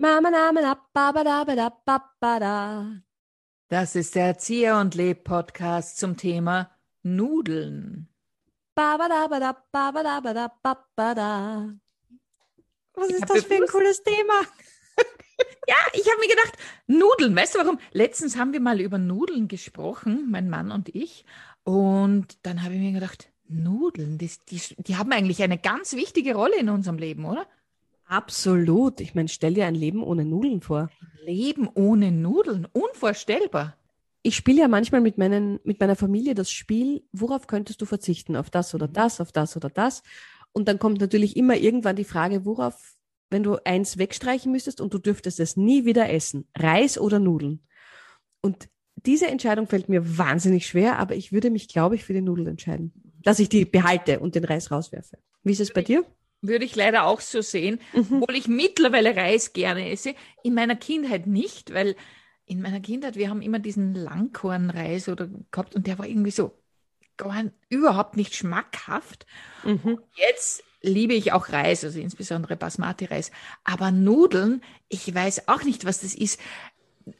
Mama, Name, da, ba, ba, da, ba, da, ba, ba, da. Das ist der Erzieher und Leb Podcast zum Thema Nudeln. Ba, ba, da, ba, da, ba, ba, da, ba, da, ba, ba, da. Was ist das für ein cooles Thema? Ja, ich habe mir gedacht, Nudeln, weißt du warum? Letztens haben wir mal über Nudeln gesprochen, mein Mann und ich. Und dann habe ich mir gedacht, Nudeln, die, die, die haben eigentlich eine ganz wichtige Rolle in unserem Leben, oder? Absolut. Ich meine, stell dir ein Leben ohne Nudeln vor. Leben ohne Nudeln, unvorstellbar. Ich spiele ja manchmal mit, meinen, mit meiner Familie das Spiel, worauf könntest du verzichten? Auf das oder das, auf das oder das. Und dann kommt natürlich immer irgendwann die Frage, worauf, wenn du eins wegstreichen müsstest und du dürftest es nie wieder essen, Reis oder Nudeln. Und diese Entscheidung fällt mir wahnsinnig schwer, aber ich würde mich, glaube ich, für die Nudeln entscheiden. Dass ich die behalte und den Reis rauswerfe. Wie ist es bei dir? Würde ich leider auch so sehen, Mhm. obwohl ich mittlerweile Reis gerne esse. In meiner Kindheit nicht, weil in meiner Kindheit, wir haben immer diesen Langkornreis oder gehabt und der war irgendwie so gar, überhaupt nicht schmackhaft. Mhm. Jetzt liebe ich auch Reis, also insbesondere Basmati-Reis. Aber Nudeln, ich weiß auch nicht, was das ist.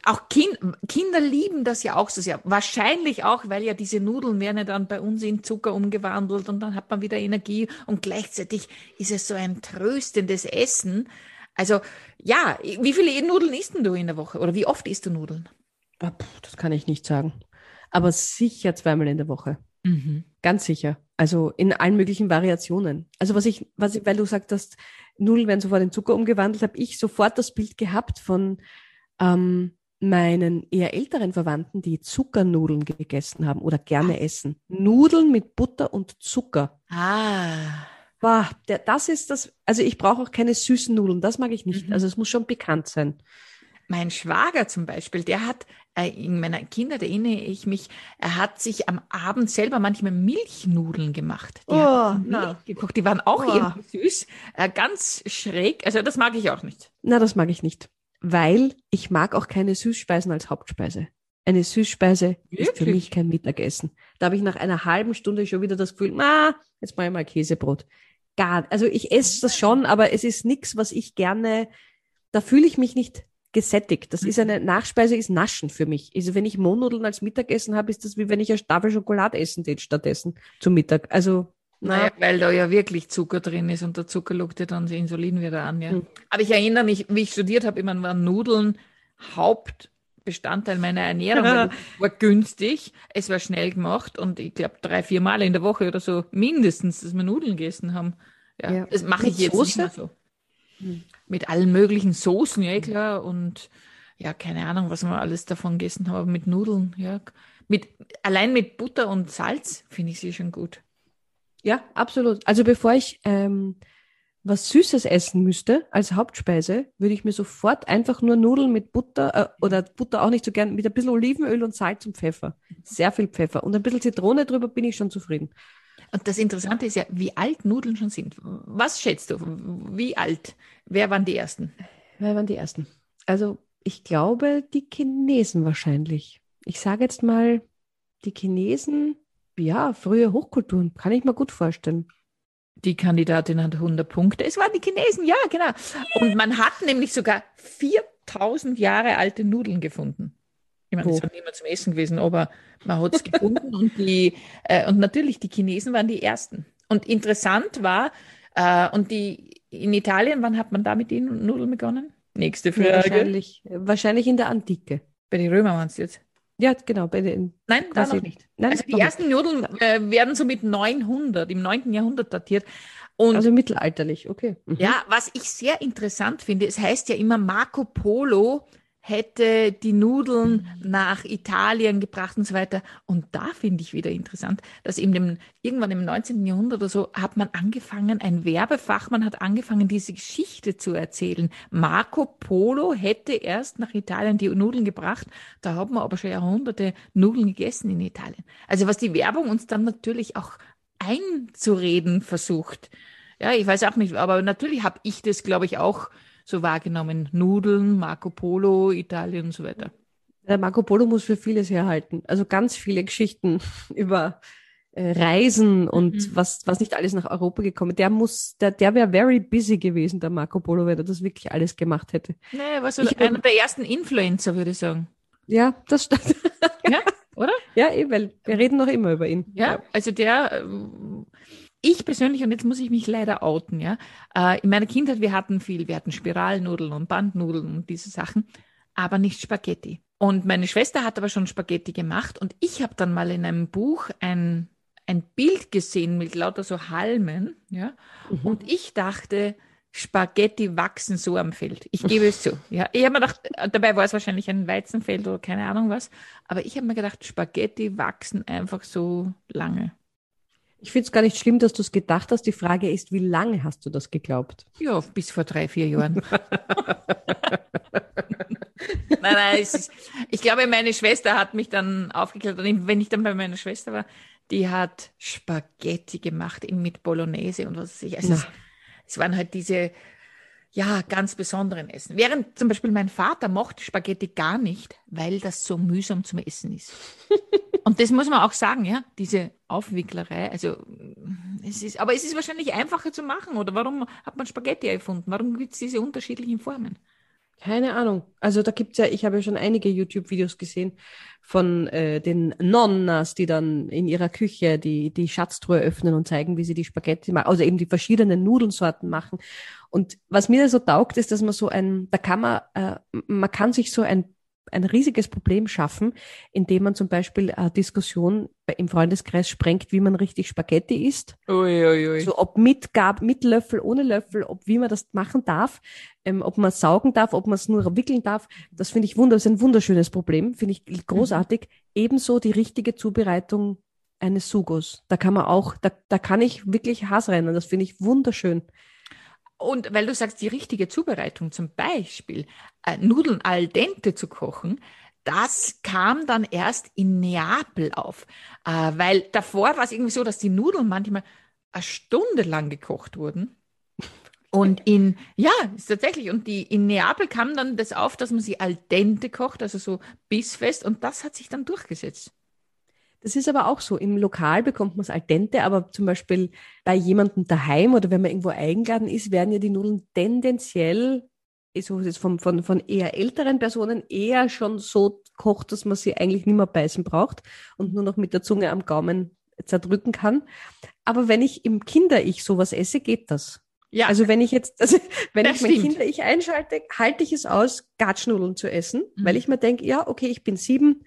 Auch kind, Kinder lieben das ja auch so sehr. Wahrscheinlich auch, weil ja diese Nudeln werden ja dann bei uns in Zucker umgewandelt und dann hat man wieder Energie und gleichzeitig ist es so ein tröstendes Essen. Also ja, wie viele Nudeln isst denn du in der Woche oder wie oft isst du Nudeln? Ah, Das kann ich nicht sagen. Aber sicher zweimal in der Woche. Ganz sicher. Also in allen möglichen Variationen. Also was ich, was ich, weil du sagst, dass Nudeln werden sofort in Zucker umgewandelt, habe ich sofort das Bild gehabt von ähm, meinen eher älteren Verwandten, die Zuckernudeln gegessen haben oder gerne essen. Nudeln mit Butter und Zucker. Ah, Boah, der, das ist das, also ich brauche auch keine süßen Nudeln, das mag ich nicht. Mhm. Also es muss schon bekannt sein. Mein Schwager zum Beispiel, der hat äh, in meiner Kindheit erinnere ich mich, er hat sich am Abend selber manchmal Milchnudeln gemacht. Die Oh, Milch gekocht, die waren auch Oh. irgendwie süß, äh, ganz schräg. Also das mag ich auch nicht. Na, das mag ich nicht. Weil ich mag auch keine Süßspeisen als Hauptspeise. Eine Süßspeise ist für Wirklich? mich kein Mittagessen. Da habe ich nach einer halben Stunde schon wieder das Gefühl, ah, jetzt mache ich mal Käsebrot. Gar, also ich esse das schon, aber es ist nichts, was ich gerne, da fühle ich mich nicht gesättigt. Das ist eine Nachspeise, ist Naschen für mich. Also wenn ich Mohnnudeln als Mittagessen habe, ist das wie wenn ich eine Tafel Schokolade essen tät stattdessen zum Mittag. Also, na, Naja, weil da ja wirklich Zucker drin ist und der Zucker lockt ja dann das Insulin wieder an. Ja. Hm. Aber ich erinnere mich, wie ich studiert habe, immer waren Nudeln Hauptbestandteil meiner Ernährung. war günstig, es war schnell gemacht und ich glaube drei, vier Mal in der Woche oder so mindestens, dass wir Nudeln gegessen haben. Ja, Ja. das mache ich jetzt Soße? nicht mehr so. Hm. Mit allen möglichen Soßen, ja klar. Und ja, keine Ahnung, was wir alles davon gegessen haben, aber mit Nudeln, ja. Mit, allein mit Butter und Salz finde ich sie schon gut. Ja, absolut. Also bevor ich ähm, was Süßes essen müsste als Hauptspeise, würde ich mir sofort einfach nur Nudeln mit Butter äh, oder Butter auch nicht so gern, mit ein bisschen Olivenöl und Salz und Pfeffer. Sehr viel Pfeffer. Und ein bisschen Zitrone drüber bin ich schon zufrieden. Und das Interessante ist ja, wie alt Nudeln schon sind. Was schätzt du? Wie alt? Wer waren die ersten? Wer waren die ersten? Also ich glaube, die Chinesen wahrscheinlich. Ich sage jetzt mal, die Chinesen, ja, frühe Hochkulturen, kann ich mir gut vorstellen. Die Kandidatin hat 100 Punkte. Es waren die Chinesen, ja, genau. Und man hat nämlich sogar 4000 Jahre alte Nudeln gefunden. Ich meine, es ist niemand zum Essen gewesen, aber man hat es gefunden und die, äh, und natürlich die Chinesen waren die ersten. Und interessant war, äh, und die, in Italien, wann hat man da mit den Nudeln begonnen? Nächste Ja, Frage. wahrscheinlich, wahrscheinlich in der Antike. Bei den Römern waren es jetzt. Ja, genau, bei den. Nein, da noch nicht. Nein, Also die nicht. ersten Nudeln äh, werden so mit 900, im 9. Jahrhundert datiert. Und Also mittelalterlich, okay. Mhm. ja, was ich sehr interessant finde, es heißt ja immer, Marco Polo hätte die Nudeln nach Italien gebracht und so weiter. Und da finde ich wieder interessant, dass in dem, irgendwann im 19. Jahrhundert oder so hat man angefangen, ein Werbefachmann hat angefangen, diese Geschichte zu erzählen. Marco Polo hätte erst nach Italien die Nudeln gebracht. Da hat man aber schon Jahrhunderte Nudeln gegessen in Italien. Also was die Werbung uns dann natürlich auch einzureden versucht. Ja, ich weiß auch nicht, aber natürlich habe ich das, glaube ich, auch so wahrgenommen. Nudeln, Marco Polo, Italien und so weiter. Der Marco Polo muss für vieles herhalten. Also ganz viele Geschichten über äh, Reisen und Mhm. was, was nicht alles nach Europa gekommen. Der muss, der, der wäre very busy gewesen, der Marco Polo, wenn er das wirklich alles gemacht hätte. Er war so Ich- einer der ersten Influencer, würde ich sagen. Ja, das stimmt. Ja, oder? Ja, eh, weil wir reden noch immer über ihn. Ja, also der, ich persönlich, und jetzt muss ich mich leider outen, ja. Äh, in meiner Kindheit, wir hatten viel, wir hatten Spiralnudeln und Bandnudeln und diese Sachen, aber nicht Spaghetti. Und meine Schwester hat aber schon Spaghetti gemacht und ich habe dann mal in einem Buch ein, ein Bild gesehen mit lauter so Halmen, ja. Mhm. Und ich dachte, Spaghetti wachsen so am Feld. Ich gebe es zu. Ja, ich habe mir gedacht, äh, dabei war es wahrscheinlich ein Weizenfeld oder keine Ahnung was. Aber ich habe mir gedacht, Spaghetti wachsen einfach so lange. Ich finde es gar nicht schlimm, dass du es gedacht hast. Die Frage ist, wie lange hast du das geglaubt? Ja, bis vor drei, vier Jahren. nein, nein, ist, ich glaube, meine Schwester hat mich dann aufgeklärt. Und wenn ich dann bei meiner Schwester war, die hat Spaghetti gemacht mit Bolognese und was weiß ich. Also es, es waren halt diese, ja, ganz besonderen Essen. Während zum Beispiel mein Vater mochte Spaghetti gar nicht, weil das so mühsam zum Essen ist. Und das muss man auch sagen, ja, diese Aufwicklerei, also es ist, aber es ist wahrscheinlich einfacher zu machen, oder warum hat man Spaghetti erfunden? Warum gibt es diese unterschiedlichen Formen? Keine Ahnung. Also da gibt's ja, ich habe ja schon einige YouTube-Videos gesehen von äh, den Nonnas, die dann in ihrer Küche die, die Schatztruhe öffnen und zeigen, wie sie die Spaghetti machen, also eben die verschiedenen Nudelsorten machen. Und was mir so taugt, ist, dass man so ein, da kann man, äh, man kann sich so ein, ein riesiges Problem schaffen, indem man zum Beispiel eine Diskussion im Freundeskreis sprengt, wie man richtig Spaghetti isst. Ui, ui, ui. So ob mit Gab, mit Löffel, ohne Löffel, ob wie man das machen darf, ähm, ob man saugen darf, ob man es nur wickeln darf. Das finde ich wunder, das ist ein wunderschönes Problem, finde ich großartig. Ebenso die richtige Zubereitung eines Sugos. Da kann man auch, da, da kann ich wirklich Hass rennen. Das finde ich wunderschön. Und weil du sagst, die richtige Zubereitung, zum Beispiel äh, Nudeln al dente zu kochen, das kam dann erst in Neapel auf. Äh, weil davor war es irgendwie so, dass die Nudeln manchmal eine Stunde lang gekocht wurden. Und in, ja, ist tatsächlich, und die, in Neapel kam dann das auf, dass man sie al dente kocht, also so bissfest, und das hat sich dann durchgesetzt. Das ist aber auch so. Im Lokal bekommt man es al dente, aber zum Beispiel bei jemandem daheim oder wenn man irgendwo eingeladen ist, werden ja die Nudeln tendenziell, so es von, von, von eher älteren Personen, eher schon so kocht, dass man sie eigentlich nicht mehr beißen braucht und nur noch mit der Zunge am Gaumen zerdrücken kann. Aber wenn ich im Kinder-Ich sowas esse, geht das. Ja, Also wenn ich jetzt, also wenn Das ich mein stimmt. Kinder-Ich einschalte, halte ich es aus, Gatschnudeln zu essen, Mhm. weil ich mir denke, ja, okay, ich bin sieben,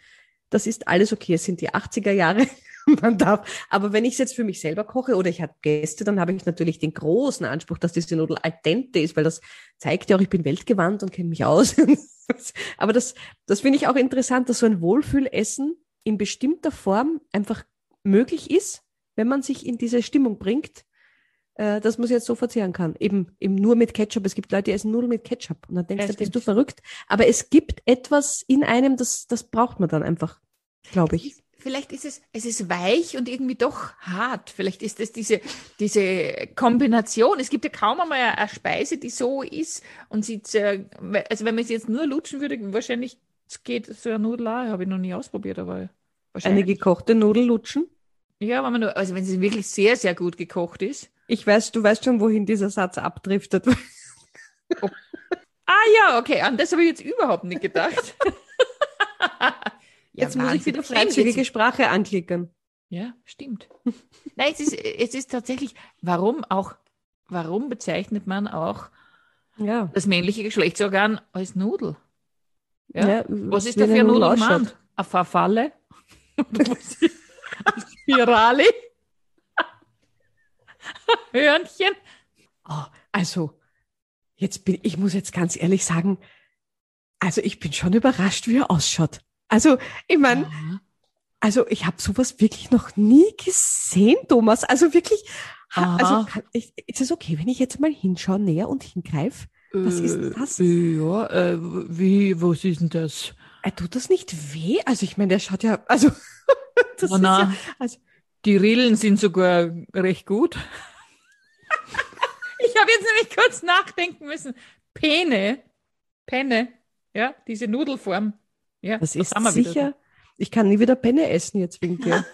das ist alles okay, es sind die 80er Jahre, man darf. Aber wenn ich es jetzt für mich selber koche oder ich habe Gäste, dann habe ich natürlich den großen Anspruch, dass diese Nudel al dente ist, weil das zeigt ja auch, ich bin weltgewandt und kenne mich aus. Aber das, das finde ich auch interessant, dass so ein Wohlfühlessen in bestimmter Form einfach möglich ist, wenn man sich in diese Stimmung bringt, äh, dass man es jetzt so verzehren kann. Eben, eben nur mit Ketchup. Es gibt Leute, die essen Nudeln mit Ketchup. Und dann denkst du, bist du verrückt. Aber es gibt etwas in einem, das, das braucht man dann einfach, glaube ich. Vielleicht ist es, es ist weich und irgendwie doch hart. Vielleicht ist es diese, diese Kombination. Es gibt ja kaum einmal eine, eine Speise, die so ist und sie, also wenn man sie jetzt nur lutschen würde, wahrscheinlich geht so eine Nudel auch. Habe ich noch nie ausprobiert, aber Eine wahrscheinlich. gekochte Nudel lutschen. ja, wenn man nur, also wenn sie wirklich sehr, sehr gut gekocht ist. Ich weiß, du weißt schon, wohin dieser Satz abdriftet. Ah ja, okay, an das habe ich jetzt überhaupt nicht gedacht. Ja, jetzt muss ich wieder freizügige Sprache anklicken. Ja, stimmt. Nein, es ist, es ist tatsächlich, warum auch, warum bezeichnet man auch Ja. das männliche Geschlechtsorgan als Nudel? Ja. Ja, Was ist da für eine Nudel Nudel ausschaut. gemeint? Eine Eine Spirale? Hörnchen? Oh, also, jetzt bin ich muss jetzt ganz ehrlich sagen, also ich bin schon überrascht, wie er ausschaut. Also, ich meine, Ja. also ich habe sowas wirklich noch nie gesehen, Thomas. Also wirklich, ha, Aha. also kann, ich, ist es okay, wenn ich jetzt mal hinschaue, näher und hingreife? Was ist denn das? Äh, Ja, äh, wie, was ist denn das? Äh, tut das nicht weh? Also ich meine, der schaut ja, also das Na, ist na. ja, also Die Rillen sind sogar recht gut. ich habe jetzt nämlich kurz nachdenken müssen. Pene, Penne, ja, diese Nudelform. Ja, das da ist wir wieder. sicher. Ich kann nie wieder Penne essen jetzt wegen dir.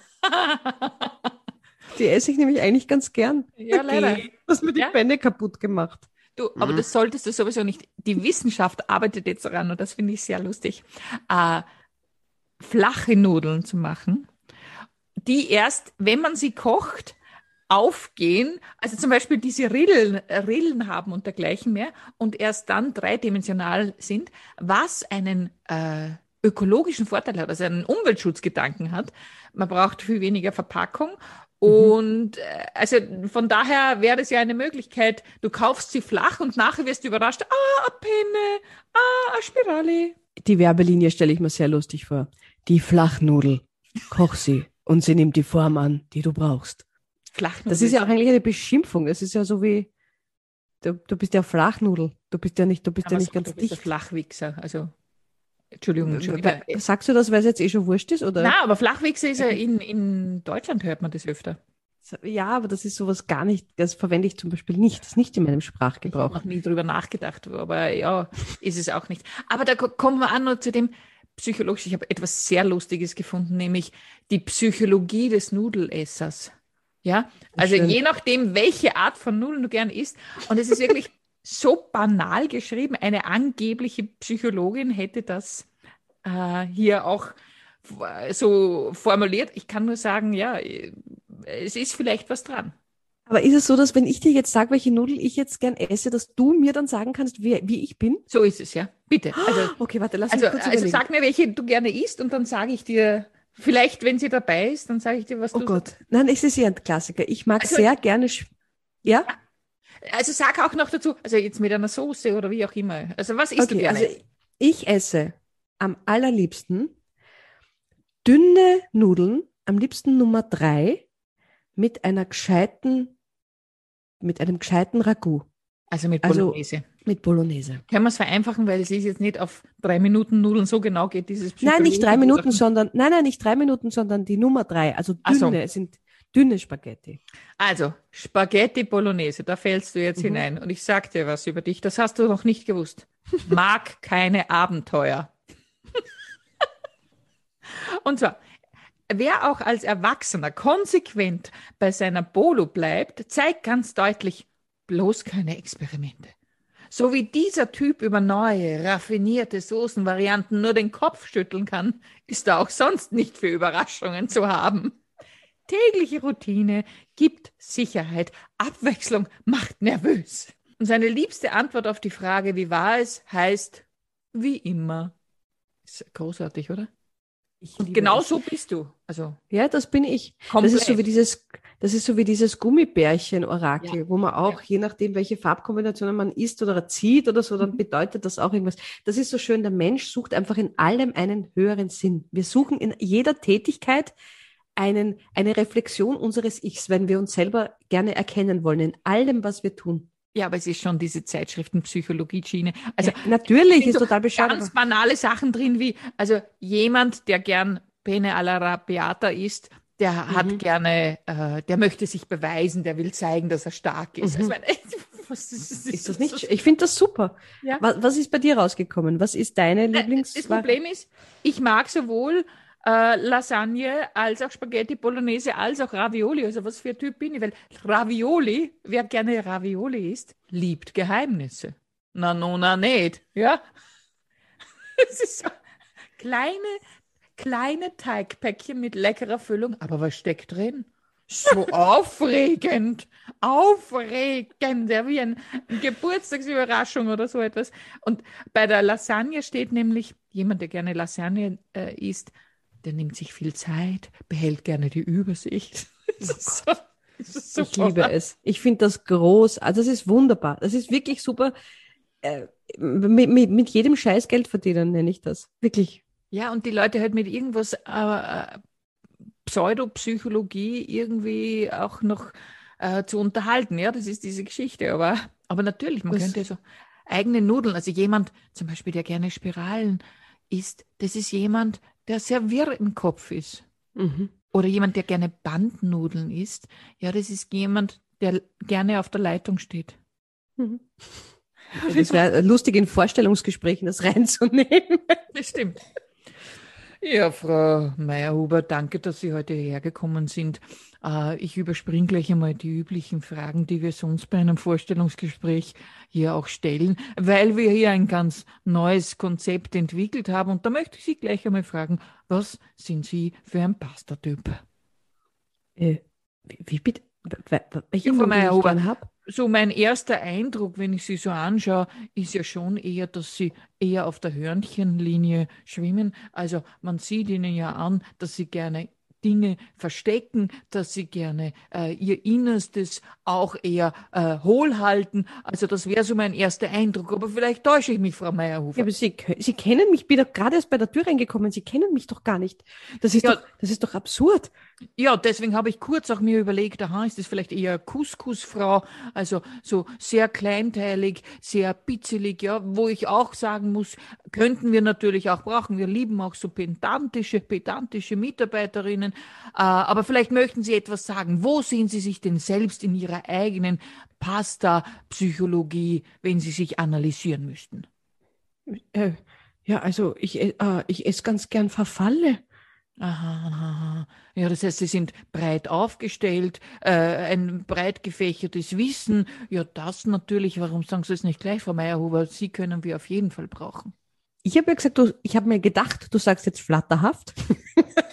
Die esse ich nämlich eigentlich ganz gern. Ja, leider. Du hast mir die Ja. Penne kaputt gemacht. Du, aber das solltest du sowieso nicht. Die Wissenschaft arbeitet jetzt daran und das finde ich sehr lustig, äh, flache Nudeln zu machen, die erst, wenn man sie kocht, aufgehen, also zum Beispiel diese Rillen, äh, Rillen haben und dergleichen mehr und erst dann dreidimensional sind, was einen äh, ökologischen Vorteil hat, also einen Umweltschutzgedanken hat. Man braucht viel weniger Verpackung und äh, also von daher wäre es ja eine Möglichkeit, du kaufst sie flach und nachher wirst du überrascht, ah, eine Penne, ah, eine Spirale. Die Werbelinie stelle ich mir sehr lustig vor. Die Flachnudel. Koch sie und sie nimmt die Form an, die du brauchst. Flachnudel. Das ist ja auch eigentlich eine Beschimpfung. Das ist ja so wie, du, du bist ja Flachnudel. Du bist ja nicht, du bist ja Aber nicht so, ganz du bist dicht. Flachwichser, also Entschuldigung, schon wieder. Sagst du das, weil es jetzt eh schon wurscht ist? Oder? Na, aber Flachwichser ist ja in, in Deutschland hört man das öfter. Ja, aber das ist sowas gar nicht, das verwende ich zum Beispiel nicht. Das ist nicht in meinem Ich habe Sprachgebrauch. noch nie drüber nachgedacht, aber ja, ist es auch nicht. Aber da ko- kommen wir an noch zu dem psychologisch. Ich habe etwas sehr Lustiges gefunden, nämlich die Psychologie des Nudelessers. Ja, also Schön. je nachdem, welche Art von Nudeln du gern isst. Und es ist wirklich so banal geschrieben. Eine angebliche Psychologin hätte das äh, hier auch so formuliert. Ich kann nur sagen, ja, es ist vielleicht was dran. Aber ist es so, dass wenn ich dir jetzt sage, welche Nudel ich jetzt gern esse, dass du mir dann sagen kannst, wie, wie ich bin? So ist es, ja. Bitte. Also, Okay, warte, lass Also, mich kurz also überlegen. sag mir, welche du gerne isst und dann sage ich dir, vielleicht, wenn sie dabei ist, dann sage ich dir, was oh du Gott. Nein, es ist ja ein Klassiker. Ich mag Also- sehr gerne, ja? Also sag auch noch dazu, also jetzt mit einer Soße oder wie auch immer. Also was isst du Okay, gerne? also ich esse am allerliebsten dünne Nudeln, am liebsten Nummer drei, mit einer gescheiten, mit einem gescheiten Ragout, Also mit also- Bolognese. mit Bolognese. Können wir es vereinfachen, weil es ist jetzt nicht auf drei Minuten Nudeln so genau geht, dieses Nein, nicht drei Minuten, sondern, nein, nein, nicht drei Minuten, sondern die Nummer drei, also so. dünne, es sind dünne Spaghetti. Also, Spaghetti Bolognese, da fällst du jetzt Mhm. hinein. Und ich sag dir was über dich, das hast du noch nicht gewusst. Mag keine Abenteuer. Und zwar, wer auch als Erwachsener konsequent bei seiner Bolo bleibt, zeigt ganz deutlich bloß keine Experimente. So wie dieser Typ über neue, raffinierte Soßenvarianten nur den Kopf schütteln kann, ist er auch sonst nicht für Überraschungen zu haben. Tägliche Routine gibt Sicherheit. Abwechslung macht nervös. Und seine liebste Antwort auf die Frage, wie war es, heißt, wie immer. Ist großartig, oder? Und genau es. so bist du. Also Ja, das bin ich. komplett. Das ist so wie dieses, das ist so wie dieses Gummibärchen-Orakel, wo man auch, je nachdem, welche Farbkombinationen man isst oder zieht oder so, Mhm. dann bedeutet das auch irgendwas. Das ist so schön, der Mensch sucht einfach in allem einen höheren Sinn. Wir suchen in jeder Tätigkeit einen, eine Reflexion unseres Ichs, wenn wir uns selber gerne erkennen wollen, in allem, was wir tun. Ja, aber es ist schon diese Zeitschriften-Psychologie-Schiene. Also ja, natürlich, ist so total bescheuert. ganz banale Sachen drin, wie, also jemand, der gern Pene alla Rabiata isst, der Mhm. hat gerne, äh, der möchte sich beweisen, der will zeigen, dass er stark ist. Mhm. Also, ich meine, was ist, Ist das nicht? Ich finde das super. Ja. Was, was ist bei dir rausgekommen? Was ist deine Lieblings? Das Problem ist, ich mag sowohl äh, Lasagne als auch Spaghetti Bolognese als auch Ravioli. Also was für ein Typ bin ich? Weil Ravioli, wer gerne Ravioli isst, liebt Geheimnisse. Na, no, na, nicht. Ja? Es ist so kleine, kleine Teigpäckchen mit leckerer Füllung. Aber was steckt drin? So aufregend, aufregend, ja, wie eine Geburtstagsüberraschung oder so etwas. Und bei der Lasagne steht nämlich, jemand, der gerne Lasagne äh, isst, der nimmt sich viel Zeit, behält gerne die Übersicht. Ist so, Ich liebe es. Ich finde das groß. Also das ist wunderbar. Das ist wirklich super. Äh, mit, mit, mit jedem Scheiß Geld verdienen, nenne ich das. Wirklich. Ja, und die Leute halt mit irgendwas äh, Pseudopsychologie irgendwie auch noch äh, zu unterhalten. Ja, das ist diese Geschichte. Aber, aber natürlich, man Das- könnte so eigene Nudeln, also jemand zum Beispiel, der gerne Spiralen isst, das ist jemand, der sehr wirr im Kopf ist. Mhm. Oder jemand, der gerne Bandnudeln isst. Ja, das ist jemand, der gerne auf der Leitung steht. Mhm. Das wäre lustig in Vorstellungsgesprächen, das reinzunehmen. Das stimmt. Ja, Frau Meyerhuber, danke, dass Sie heute hergekommen sind. Äh, ich überspringe gleich einmal die üblichen Fragen, die wir sonst bei einem Vorstellungsgespräch hier auch stellen, weil wir hier ein ganz neues Konzept entwickelt haben. Und da möchte ich Sie gleich einmal fragen, was sind Sie für ein Pasta-Typ? Äh, wie, wie bitte? Welche Frau Meyerhuber? So mein erster Eindruck, wenn ich Sie so anschaue, ist ja schon eher, dass Sie eher auf der Hörnchenlinie schwimmen. Also man sieht Ihnen ja an, dass Sie gerne Dinge verstecken, dass sie gerne äh, ihr Innerstes auch eher äh, hohl halten. Also das wäre so mein erster Eindruck. Aber vielleicht täusche ich mich, Frau Meyerhofer. Ja, aber Sie, sie kennen mich, ich bin doch gerade erst bei der Tür reingekommen. Sie kennen mich doch gar nicht. Das ist, ja, doch, das ist doch absurd. Ja, deswegen habe ich kurz auch mir überlegt, aha, ist das vielleicht eher Couscous-Frau, also so sehr kleinteilig, sehr bitzelig, ja, wo ich auch sagen muss, könnten wir natürlich auch brauchen. Wir lieben auch so pedantische, pedantische Mitarbeiterinnen. Äh, aber vielleicht möchten Sie etwas sagen. Wo sehen Sie sich denn selbst in Ihrer eigenen Pasta-Psychologie, wenn Sie sich analysieren müssten? Äh, ja, also ich, äh, ich esse ganz gern Verfalle. Aha, aha. Ja, das heißt, Sie sind breit aufgestellt, äh, ein breit gefächertes Wissen. Ja, das natürlich. Warum sagen Sie es nicht gleich, Frau Meyerhuber? Sie können wir auf jeden Fall brauchen. Ich habe ja gesagt, du, ich habe mir gedacht, du sagst jetzt flatterhaft.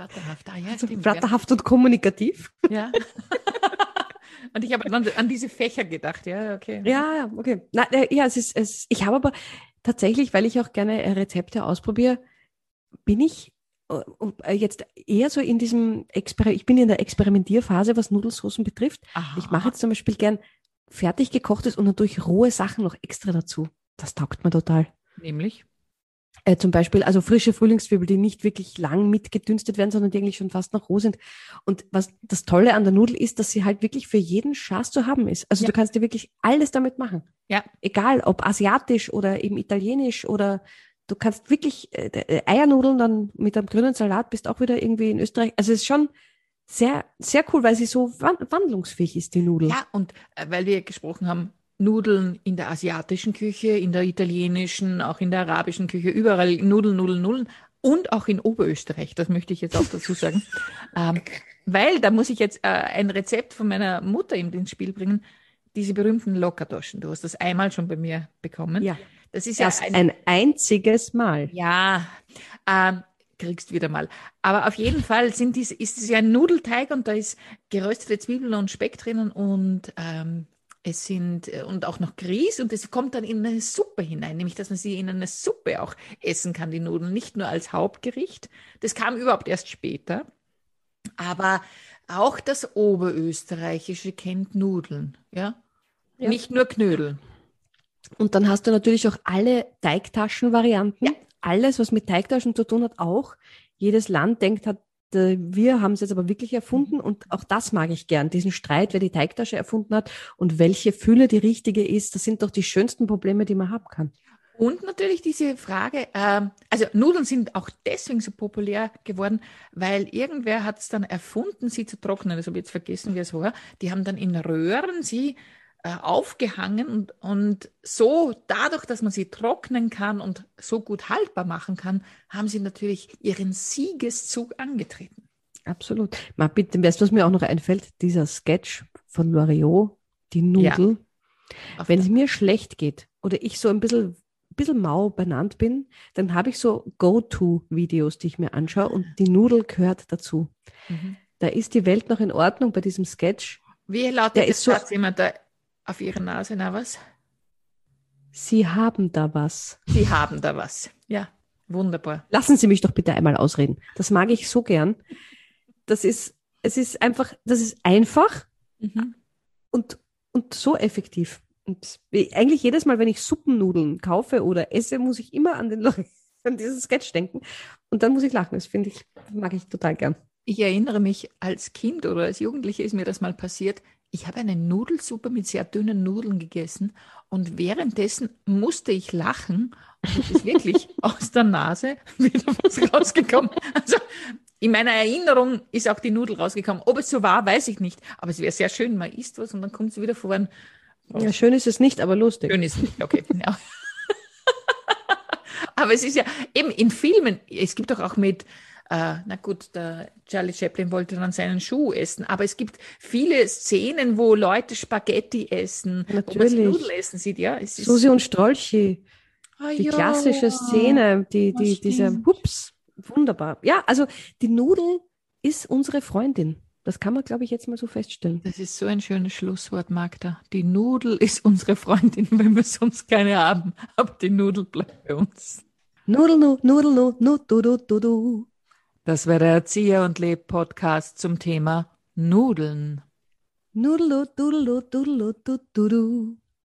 Flatterhaft, ah ja, also stimmt. Flatterhaft ja. und kommunikativ. Ja. und ich habe an, an, diese Fächer gedacht, ja, okay. Ja, ja, okay. Na, äh, ja, es ist, es, ich habe aber tatsächlich, weil ich auch gerne äh, Rezepte ausprobiere, bin ich äh, jetzt eher so in diesem Exper ich bin in der Experimentierphase, was Nudelsoßen betrifft. Aha. Ich mache jetzt zum Beispiel gern fertig gekochtes und natürlich rohe Sachen noch extra dazu. Das taugt mir total. Nämlich? Äh, zum Beispiel, also frische Frühlingszwiebel, die nicht wirklich lang mitgedünstet werden, sondern die eigentlich schon fast noch roh sind. Und was das Tolle an der Nudel ist, dass sie halt wirklich für jeden Schaß zu haben ist. Also ja. du kannst dir wirklich alles damit machen. Ja. Egal, ob asiatisch oder eben italienisch oder du kannst wirklich äh, äh, Eiernudeln dann mit einem grünen Salat bist auch wieder irgendwie in Österreich. Also es ist schon sehr, sehr cool, weil sie so wandlungsfähig ist, die Nudel. Ja, und äh, weil wir gesprochen haben, Nudeln in der asiatischen Küche, in der italienischen, auch in der arabischen Küche, überall Nudeln, Nudeln, Nudeln und auch in Oberösterreich, das möchte ich jetzt auch dazu sagen. ähm, weil da muss ich jetzt äh, ein Rezept von meiner Mutter ins Spiel bringen, diese berühmten Lockerdoschen. Du hast das einmal schon bei mir bekommen. Ja. Das ist Erst ja ein, ein einziges Mal. Ja, ähm, kriegst wieder mal. Aber auf jeden Fall sind dies, ist es ja ein Nudelteig und da ist geröstete Zwiebeln und Speck drinnen und ähm, es sind äh, und auch noch Grieß und es kommt dann in eine Suppe hinein, nämlich dass man sie in eine Suppe auch essen kann, die Nudeln, nicht nur als Hauptgericht. Das kam überhaupt erst später. Aber auch das Oberösterreichische kennt Nudeln, ja? ja. Nicht nur Knödel. Und dann hast du natürlich auch alle Teigtaschenvarianten. Ja. Alles, was mit Teigtaschen zu tun hat, auch. Jedes Land denkt hat, wir haben es jetzt aber wirklich erfunden mhm. und auch das mag ich gern, diesen Streit, wer die Teigtasche erfunden hat und welche Fülle die richtige ist, das sind doch die schönsten Probleme, die man haben kann. Und natürlich diese Frage, äh, also Nudeln sind auch deswegen so populär geworden, weil irgendwer hat es dann erfunden, sie zu trocknen. Das habe ich jetzt vergessen, wie es war. Die haben dann in Röhren sie äh, aufgehangen und, und so dadurch, dass man sie trocknen kann und so gut haltbar machen kann, haben sie natürlich ihren Siegeszug angetreten. Absolut. Mal bitte, weißt du, was mir auch noch einfällt? Dieser Sketch von Loriot, die Nudel. Ja. Wenn es mir schlecht geht oder ich so ein bisschen, bisschen mau benannt bin, dann habe ich so Go-To-Videos, die ich mir anschaue und die Nudel gehört dazu. Mhm. Da ist die Welt noch in Ordnung bei diesem Sketch. Wie lautet der ist so, jemand, der auf ihrer Nase, na was? Sie haben da was. Sie haben da was. Ja, wunderbar. Lassen Sie mich doch bitte einmal ausreden. Das mag ich so gern. Das ist, es ist einfach, das ist einfach mhm. und, und so effektiv. Und eigentlich jedes Mal, wenn ich Suppennudeln kaufe oder esse, muss ich immer an den an diesen Sketch denken. Und dann muss ich lachen. Das finde ich, mag ich total gern. Ich erinnere mich, als Kind oder als Jugendliche ist mir das mal passiert ich habe eine Nudelsuppe mit sehr dünnen Nudeln gegessen und währenddessen musste ich lachen und es ist wirklich aus der Nase wieder was rausgekommen. Also in meiner Erinnerung ist auch die Nudel rausgekommen. Ob es so war, weiß ich nicht. Aber es wäre sehr schön, man isst was und dann kommt es wieder vor. Ja, schön ist es nicht, aber lustig. Schön ist es nicht, okay. Ja. aber es ist ja eben in Filmen, es gibt doch auch mit äh, na gut, der Charlie Chaplin wollte dann seinen Schuh essen, aber es gibt viele Szenen, wo Leute Spaghetti essen, Natürlich. wo man Nudeln essen sieht, ja. Es Susi und Strolchi, Ah, die ja. klassische Szene, die, die, diese stimmt. Hups, wunderbar. Ja, also die Nudel ist unsere Freundin. Das kann man, glaube ich, jetzt mal so feststellen. Das ist so ein schönes Schlusswort, Magda. Die Nudel ist unsere Freundin, wenn wir sonst keine haben, aber die Nudel bleibt bei uns. Nudel, nu, Nudel, nu, nu, du, du, du, du. Das war der Erzieher und Leb Podcast zum Thema Nudeln. Nudel, du, Dudel, du,